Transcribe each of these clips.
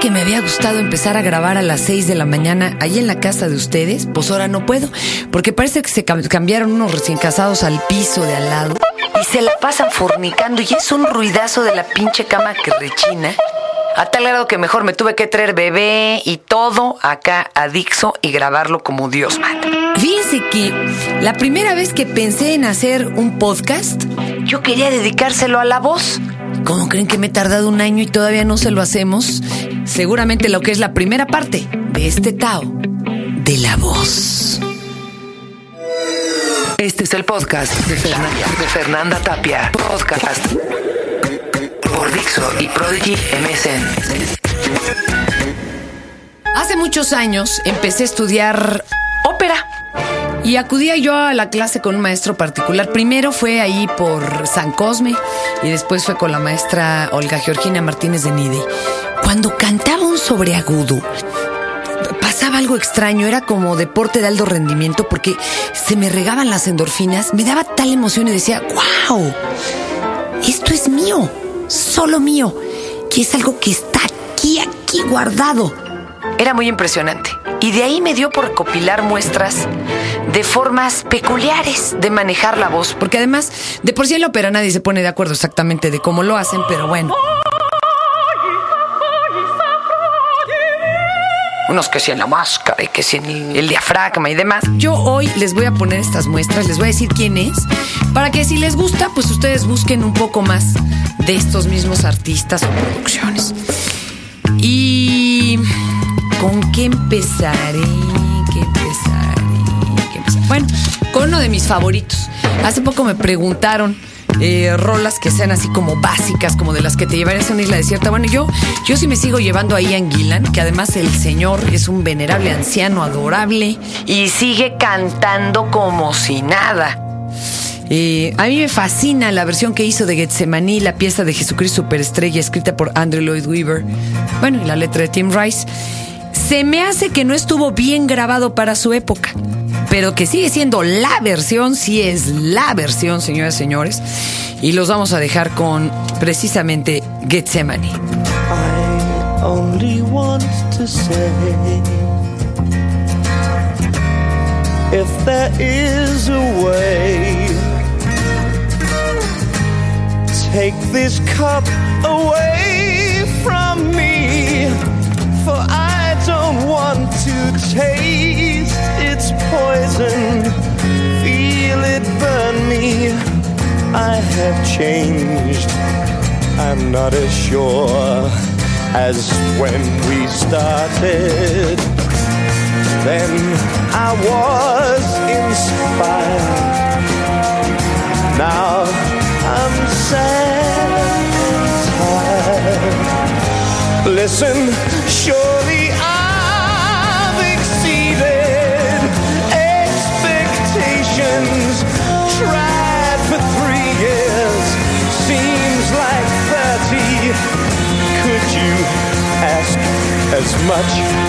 que me había gustado empezar a grabar a las 6 de la mañana ahí en la casa de ustedes, pues ahora no puedo, porque parece que se cambiaron unos recién casados al piso de al lado y se la pasan fornicando y es un ruidazo de la pinche cama que rechina. A tal grado que mejor me tuve que traer bebé y todo acá a Dixo y grabarlo como Dios manda. Fíjense que la primera vez que pensé en hacer un podcast, yo quería dedicárselo a la voz. ¿Cómo creen que me he tardado un año y todavía no se lo hacemos? Seguramente lo que es la primera parte de este Tao de la voz. Este es el podcast de Fernanda, de Fernanda Tapia. Podcast por Dixo y Prodigy MSN. Hace muchos años empecé a estudiar ópera. Y acudía yo a la clase con un maestro particular. Primero fue ahí por San Cosme y después fue con la maestra Olga Georgina Martínez de Nide. Cuando cantaba un sobreagudo, pasaba algo extraño, era como deporte de alto rendimiento porque se me regaban las endorfinas, me daba tal emoción y decía, wow, esto es mío, solo mío, y es algo que está aquí, aquí guardado. Era muy impresionante. Y de ahí me dio por recopilar muestras de formas peculiares de manejar la voz. Porque además, de por sí en la ópera nadie se pone de acuerdo exactamente de cómo lo hacen, pero bueno. Unos que si en la máscara y que si en el diafragma y demás. Yo hoy les voy a poner estas muestras, les voy a decir quién es, para que si les gusta, pues ustedes busquen un poco más de estos mismos artistas o producciones. Y ¿con qué empezaré? ¿Qué empezaré? ¿Qué empezaré? Bueno, con uno de mis favoritos. Hace poco me preguntaron eh, rolas que sean así como básicas, como de las que te llevarías a una isla desierta. Bueno, yo, yo sí me sigo llevando a Ian Gillan, que además el señor es un venerable anciano adorable y sigue cantando como si nada. Eh, a mí me fascina la versión que hizo de Getsemaní, la pieza de Jesucristo Superestrella, escrita por Andrew Lloyd Webber. Bueno, y la letra de Tim Rice. Se me hace que no estuvo bien grabado para su época pero que sigue siendo la versión, sí es la versión, señoras y señores. Y los vamos a dejar con precisamente Gethsemane. I only want to say if there is a way take this cup away from me for I don't want to taste its poison. Feel it burn me. I have changed. I'm not as sure as when we started. Then I was inspired. Now I'm sad and tired. Listen, surely as?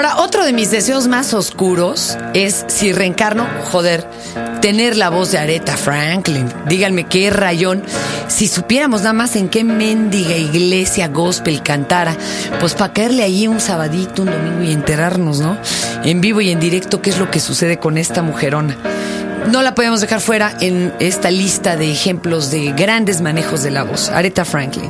Ahora, otro de mis deseos más oscuros es si reencarno, joder, tener la voz de Aretha Franklin. Díganme qué rayón. Si supiéramos nada más en qué mendiga iglesia gospel cantara, pues para caerle allí un sabadito, un domingo y enterarnos, ¿no? En vivo y en directo, qué es lo que sucede con esta mujerona. No la podemos dejar fuera en esta lista de ejemplos de grandes manejos de la voz. Aretha Franklin.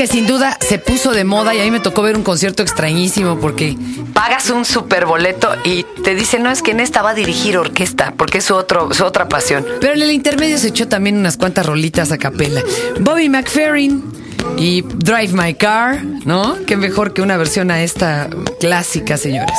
Que sin duda se puso de moda y a mí me tocó ver un concierto extrañísimo porque pagas un super boleto y te dicen, no, es que en esta va a dirigir orquesta porque es su, otro, su otra pasión. Pero en el intermedio se echó también unas cuantas rolitas a capela. Bobby McFerrin y Drive My Car, ¿no? Qué mejor que una versión a esta clásica, señores.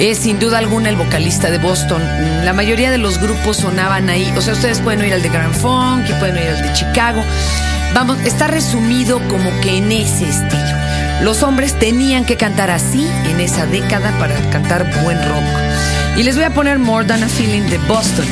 es sin duda alguna el vocalista de Boston. La mayoría de los grupos sonaban ahí. O sea, ustedes pueden oír al de Grand Funk y pueden oír al de Chicago. Vamos, está resumido como que en ese estilo. Los hombres tenían que cantar así en esa década para cantar buen rock. Y les voy a poner More Than a Feeling de Boston.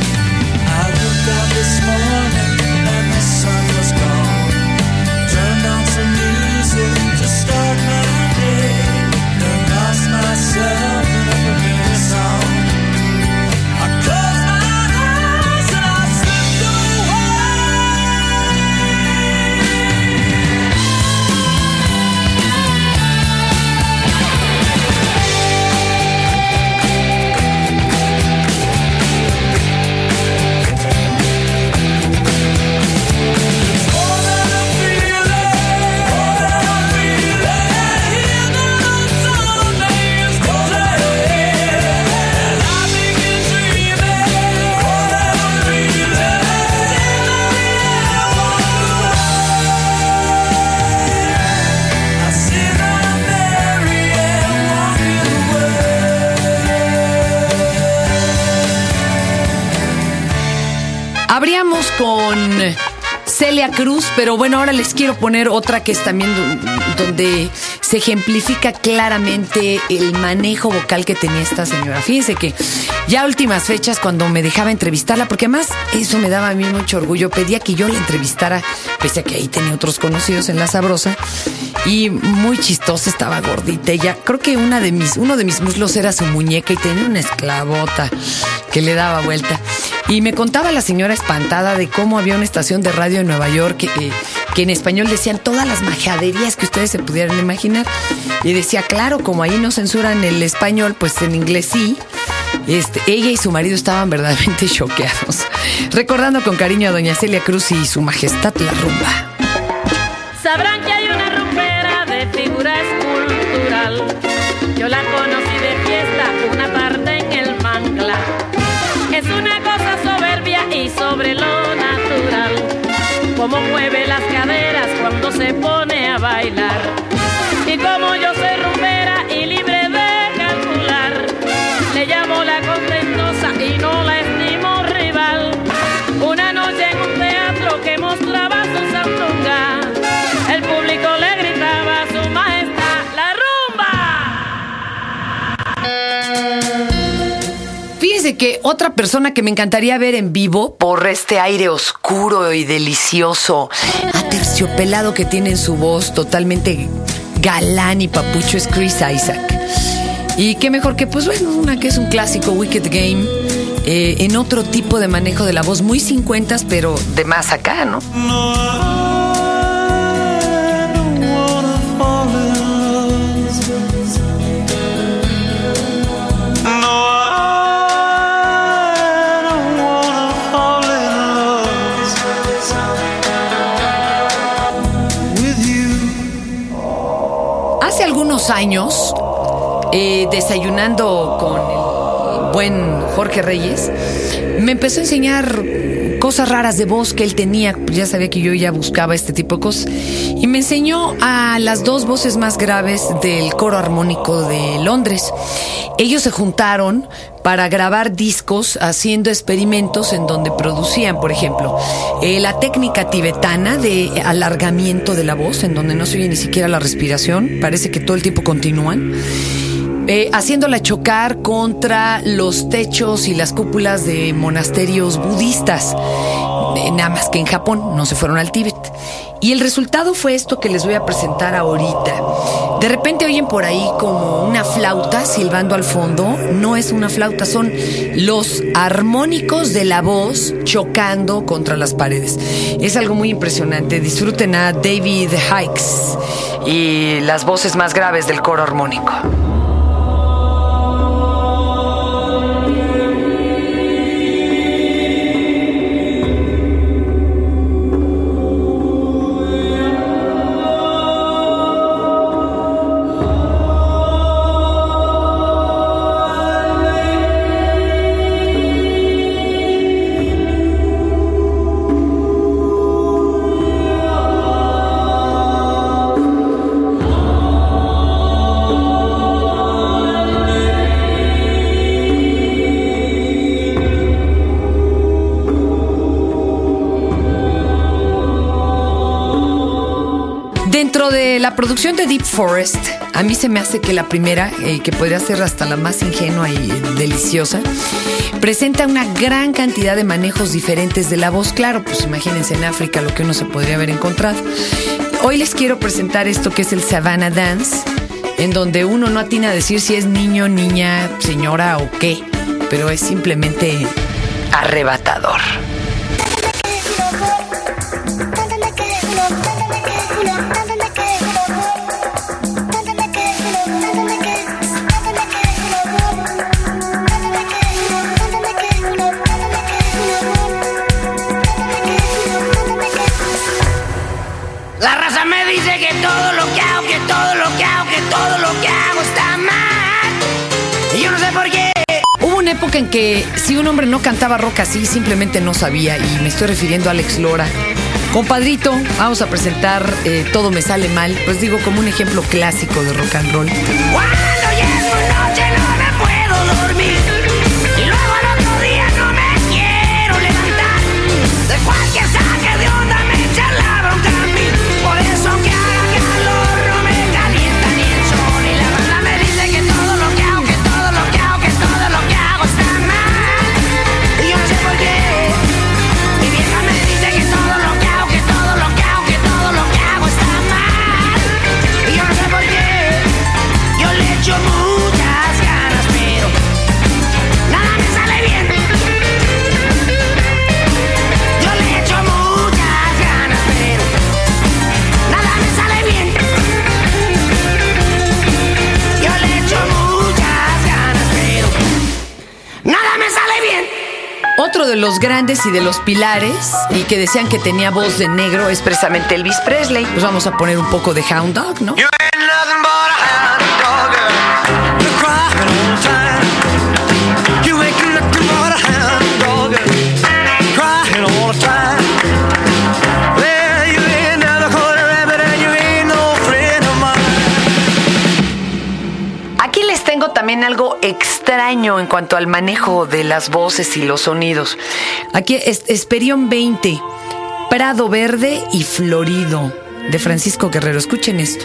Celia Cruz, pero bueno, ahora les quiero poner otra que es también donde se ejemplifica claramente el manejo vocal que tenía esta señora. Fíjense que ya últimas fechas cuando me dejaba entrevistarla, porque además eso me daba a mí mucho orgullo, pedía que yo la entrevistara, pese a que ahí tenía otros conocidos en La Sabrosa, y muy chistosa, estaba gordita. Ella, creo que una de mis, uno de mis muslos era su muñeca y tenía una esclavota que le daba vuelta. Y me contaba la señora espantada de cómo había una estación de radio en Nueva York que, eh, que en español decían todas las majaderías que ustedes se pudieran imaginar. Y decía, claro, como ahí no censuran el español, pues en inglés sí. Este, ella y su marido estaban verdaderamente choqueados. Recordando con cariño a doña Celia Cruz y su majestad la rumba. Sabrán que hay una rumbera de figura escultural. Yo la conocí de fiesta, una tarde en el mangla. Es una sobre lo natural. Como mueve las caderas cuando se pone a bailar. Y como yo soy que otra persona que me encantaría ver en vivo por este aire oscuro y delicioso, aterciopelado que tiene en su voz, totalmente galán y papucho, es Chris Isaac. Y qué mejor que, pues bueno, una que es un clásico, Wicked Game, eh, en otro tipo de manejo de la voz, muy 50, pero de más acá, ¿no? no años, eh, desayunando con el buen Jorge Reyes, me empezó a enseñar cosas raras de voz que él tenía. Ya sabía que yo ya buscaba este tipo de cosas. Y me enseñó a las dos voces más graves del coro armónico de Londres. Ellos se juntaron para grabar discos haciendo experimentos en donde producían, por ejemplo, eh, la técnica tibetana de alargamiento de la voz, en donde no se oye ni siquiera la respiración, parece que todo el tiempo continúan. Eh, haciéndola chocar contra los techos y las cúpulas de monasterios budistas, nada más que en Japón, no se fueron al Tíbet. Y el resultado fue esto que les voy a presentar ahorita. De repente oyen por ahí como una flauta silbando al fondo. No es una flauta, son los armónicos de la voz chocando contra las paredes. Es algo muy impresionante. Disfruten a David Hikes y las voces más graves del coro armónico. Producción de Deep Forest, a mí se me hace que la primera, eh, que podría ser hasta la más ingenua y deliciosa, presenta una gran cantidad de manejos diferentes de la voz. Claro, pues imagínense en África lo que uno se podría haber encontrado. Hoy les quiero presentar esto que es el Savannah Dance, en donde uno no atina a decir si es niño, niña, señora o qué, pero es simplemente arrebatador. En que si un hombre no cantaba rock así, simplemente no sabía, y me estoy refiriendo a Alex Lora. Compadrito, vamos a presentar eh, Todo me sale mal, pues digo como un ejemplo clásico de rock and roll. Cuando los grandes y de los pilares, y que decían que tenía voz de negro, es precisamente Elvis Presley. Pues vamos a poner un poco de Hound Dog, ¿no? Extraño en cuanto al manejo de las voces y los sonidos. Aquí es Esperión 20, Prado Verde y Florido, de Francisco Guerrero. Escuchen esto.